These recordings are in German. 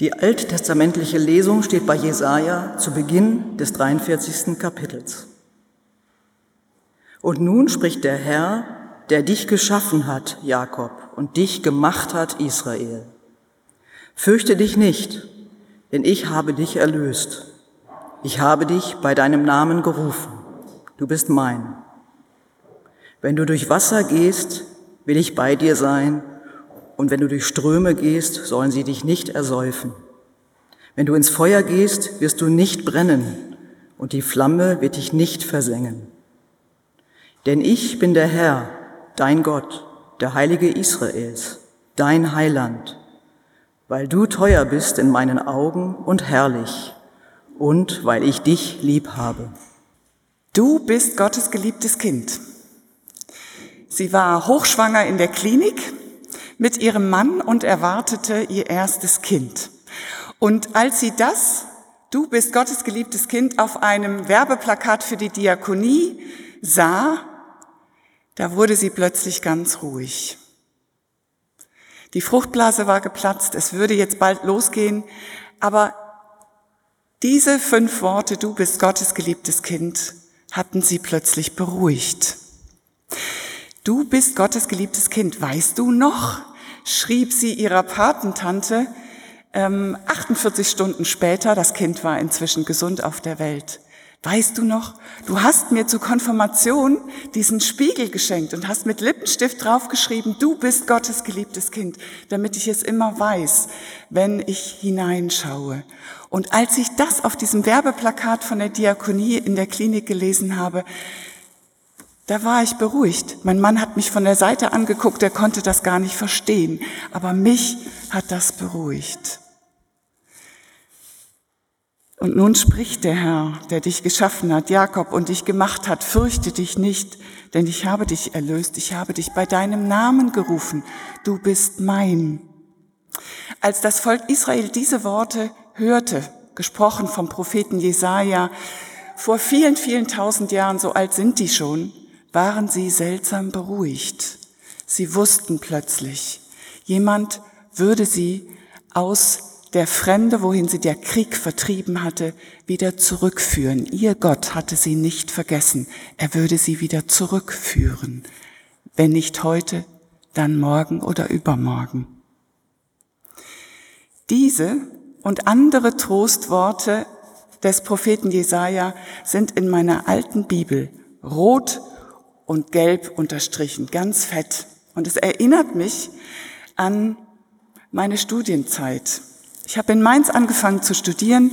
Die alttestamentliche Lesung steht bei Jesaja zu Beginn des 43. Kapitels. Und nun spricht der Herr, der dich geschaffen hat, Jakob, und dich gemacht hat, Israel. Fürchte dich nicht, denn ich habe dich erlöst. Ich habe dich bei deinem Namen gerufen. Du bist mein. Wenn du durch Wasser gehst, will ich bei dir sein, und wenn du durch Ströme gehst, sollen sie dich nicht ersäufen. Wenn du ins Feuer gehst, wirst du nicht brennen, und die Flamme wird dich nicht versengen. Denn ich bin der Herr, dein Gott, der Heilige Israels, dein Heiland, weil du teuer bist in meinen Augen und herrlich, und weil ich dich lieb habe. Du bist Gottes geliebtes Kind. Sie war hochschwanger in der Klinik mit ihrem Mann und erwartete ihr erstes Kind. Und als sie das, du bist Gottes geliebtes Kind, auf einem Werbeplakat für die Diakonie sah, da wurde sie plötzlich ganz ruhig. Die Fruchtblase war geplatzt, es würde jetzt bald losgehen, aber diese fünf Worte, du bist Gottes geliebtes Kind, hatten sie plötzlich beruhigt. Du bist Gottes geliebtes Kind, weißt du noch? Schrieb sie ihrer Patentante ähm, 48 Stunden später, das Kind war inzwischen gesund auf der Welt. Weißt du noch, du hast mir zur Konfirmation diesen Spiegel geschenkt und hast mit Lippenstift draufgeschrieben, du bist Gottes geliebtes Kind, damit ich es immer weiß, wenn ich hineinschaue. Und als ich das auf diesem Werbeplakat von der Diakonie in der Klinik gelesen habe, da war ich beruhigt. Mein Mann hat mich von der Seite angeguckt, er konnte das gar nicht verstehen, aber mich hat das beruhigt. Und nun spricht der Herr, der dich geschaffen hat, Jakob, und dich gemacht hat, fürchte dich nicht, denn ich habe dich erlöst, ich habe dich bei deinem Namen gerufen, du bist mein. Als das Volk Israel diese Worte hörte, gesprochen vom Propheten Jesaja, vor vielen, vielen tausend Jahren, so alt sind die schon, waren sie seltsam beruhigt. Sie wussten plötzlich, jemand würde sie aus der Fremde, wohin sie der Krieg vertrieben hatte, wieder zurückführen. Ihr Gott hatte sie nicht vergessen. Er würde sie wieder zurückführen. Wenn nicht heute, dann morgen oder übermorgen. Diese und andere Trostworte des Propheten Jesaja sind in meiner alten Bibel rot und gelb unterstrichen, ganz fett. Und es erinnert mich an meine Studienzeit. Ich habe in Mainz angefangen zu studieren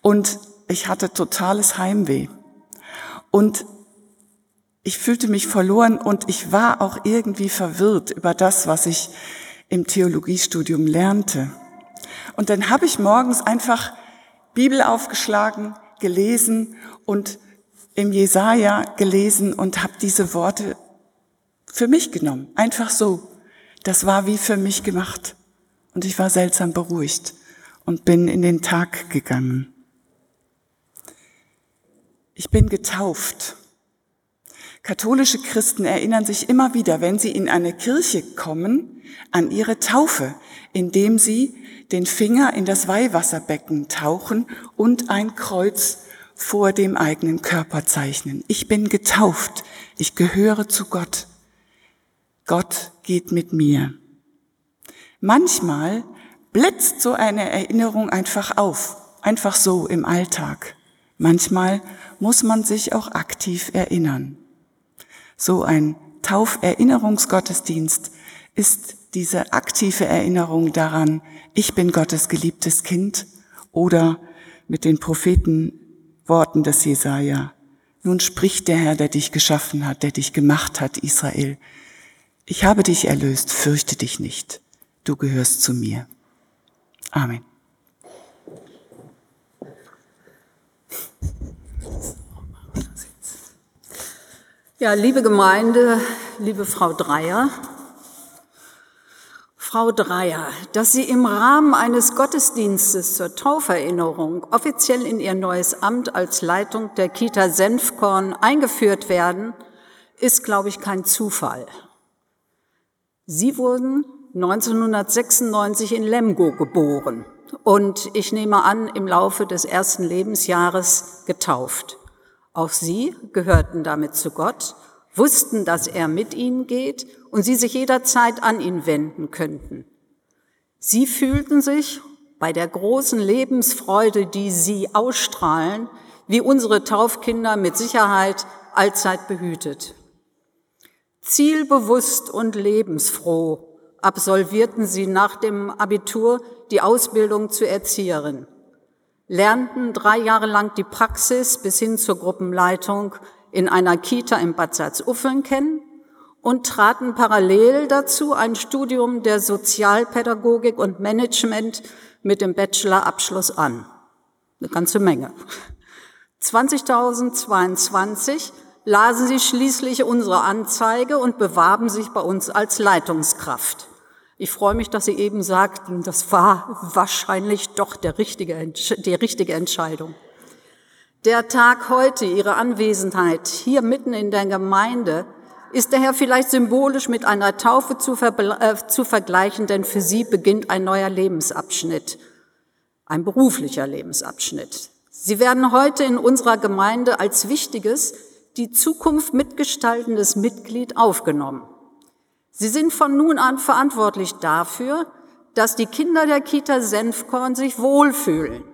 und ich hatte totales Heimweh. Und ich fühlte mich verloren und ich war auch irgendwie verwirrt über das, was ich im Theologiestudium lernte. Und dann habe ich morgens einfach Bibel aufgeschlagen, gelesen und im Jesaja gelesen und habe diese Worte für mich genommen. Einfach so. Das war wie für mich gemacht. Und ich war seltsam beruhigt und bin in den Tag gegangen. Ich bin getauft. Katholische Christen erinnern sich immer wieder, wenn sie in eine Kirche kommen, an ihre Taufe, indem sie den Finger in das Weihwasserbecken tauchen und ein Kreuz vor dem eigenen Körper zeichnen. Ich bin getauft. Ich gehöre zu Gott. Gott geht mit mir. Manchmal blitzt so eine Erinnerung einfach auf, einfach so im Alltag. Manchmal muss man sich auch aktiv erinnern. So ein Tauferinnerungsgottesdienst ist diese aktive Erinnerung daran, ich bin Gottes geliebtes Kind oder mit den Prophetenworten des Jesaja. Nun spricht der Herr, der dich geschaffen hat, der dich gemacht hat, Israel. Ich habe dich erlöst, fürchte dich nicht du gehörst zu mir. Amen. Ja, liebe Gemeinde, liebe Frau Dreier, Frau Dreier, dass Sie im Rahmen eines Gottesdienstes zur Tauferinnerung offiziell in Ihr neues Amt als Leitung der Kita Senfkorn eingeführt werden, ist, glaube ich, kein Zufall. Sie wurden 1996 in Lemgo geboren. und ich nehme an, im Laufe des ersten Lebensjahres getauft. Auch sie gehörten damit zu Gott, wussten, dass er mit ihnen geht und sie sich jederzeit an ihn wenden könnten. Sie fühlten sich bei der großen Lebensfreude, die sie ausstrahlen, wie unsere Taufkinder mit Sicherheit allzeit behütet. Zielbewusst und lebensfroh absolvierten sie nach dem Abitur die Ausbildung zur Erzieherin, lernten drei Jahre lang die Praxis bis hin zur Gruppenleitung in einer Kita in Bad Salzuffeln kennen und traten parallel dazu ein Studium der Sozialpädagogik und Management mit dem Bachelorabschluss an. Eine ganze Menge. 2022 lasen sie schließlich unsere Anzeige und bewarben sich bei uns als Leitungskraft. Ich freue mich, dass Sie eben sagten, das war wahrscheinlich doch der richtige, die richtige Entscheidung. Der Tag heute, Ihre Anwesenheit hier mitten in der Gemeinde, ist daher vielleicht symbolisch mit einer Taufe zu, äh, zu vergleichen, denn für Sie beginnt ein neuer Lebensabschnitt, ein beruflicher Lebensabschnitt. Sie werden heute in unserer Gemeinde als wichtiges, die Zukunft mitgestaltendes Mitglied aufgenommen. Sie sind von nun an verantwortlich dafür, dass die Kinder der Kita Senfkorn sich wohlfühlen,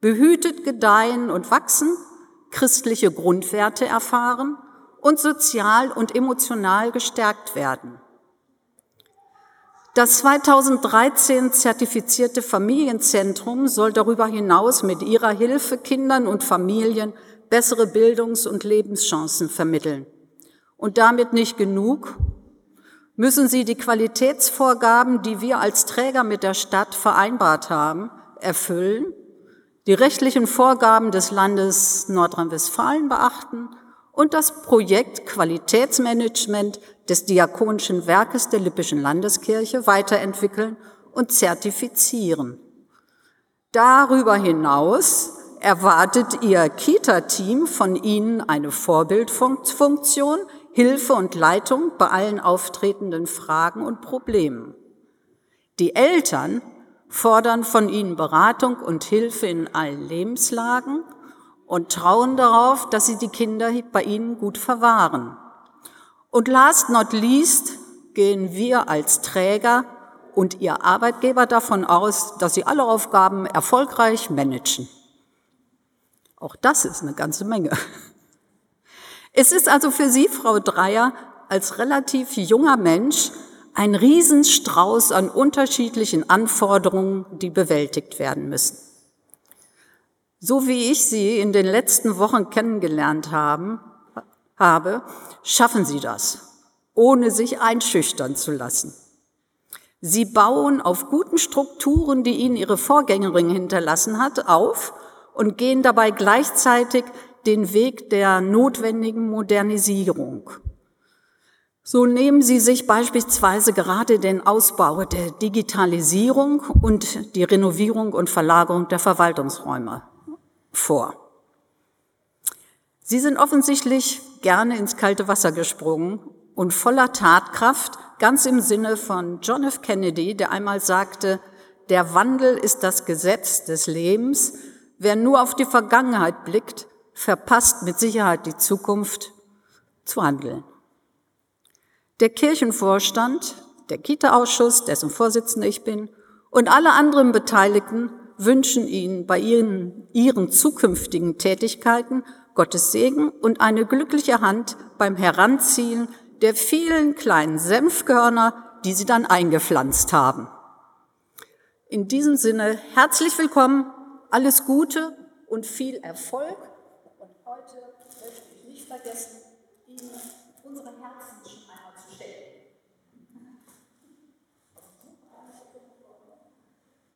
behütet gedeihen und wachsen, christliche Grundwerte erfahren und sozial und emotional gestärkt werden. Das 2013 zertifizierte Familienzentrum soll darüber hinaus mit ihrer Hilfe Kindern und Familien bessere Bildungs- und Lebenschancen vermitteln. Und damit nicht genug, müssen sie die Qualitätsvorgaben, die wir als Träger mit der Stadt vereinbart haben, erfüllen, die rechtlichen Vorgaben des Landes Nordrhein-Westfalen beachten und das Projekt Qualitätsmanagement des Diakonischen Werkes der Lippischen Landeskirche weiterentwickeln und zertifizieren. Darüber hinaus erwartet Ihr Kita-Team von Ihnen eine Vorbildfunktion, Hilfe und Leitung bei allen auftretenden Fragen und Problemen. Die Eltern fordern von Ihnen Beratung und Hilfe in allen Lebenslagen und trauen darauf, dass Sie die Kinder bei Ihnen gut verwahren. Und last not least gehen wir als Träger und Ihr Arbeitgeber davon aus, dass Sie alle Aufgaben erfolgreich managen. Auch das ist eine ganze Menge. Es ist also für Sie, Frau Dreier, als relativ junger Mensch ein Riesenstrauß an unterschiedlichen Anforderungen, die bewältigt werden müssen. So wie ich Sie in den letzten Wochen kennengelernt haben, habe, schaffen Sie das, ohne sich einschüchtern zu lassen. Sie bauen auf guten Strukturen, die Ihnen Ihre Vorgängerin hinterlassen hat, auf und gehen dabei gleichzeitig den Weg der notwendigen Modernisierung. So nehmen Sie sich beispielsweise gerade den Ausbau der Digitalisierung und die Renovierung und Verlagerung der Verwaltungsräume vor. Sie sind offensichtlich gerne ins kalte Wasser gesprungen und voller Tatkraft, ganz im Sinne von John F. Kennedy, der einmal sagte, der Wandel ist das Gesetz des Lebens. Wer nur auf die Vergangenheit blickt, verpasst mit Sicherheit die Zukunft zu handeln. Der Kirchenvorstand, der Kita-Ausschuss, dessen Vorsitzende ich bin, und alle anderen Beteiligten wünschen Ihnen bei Ihren, Ihren zukünftigen Tätigkeiten Gottes Segen und eine glückliche Hand beim Heranziehen der vielen kleinen Senfkörner, die Sie dann eingepflanzt haben. In diesem Sinne herzlich willkommen, alles Gute und viel Erfolg heute möchte ich nicht vergessen, Ihnen unsere Herzen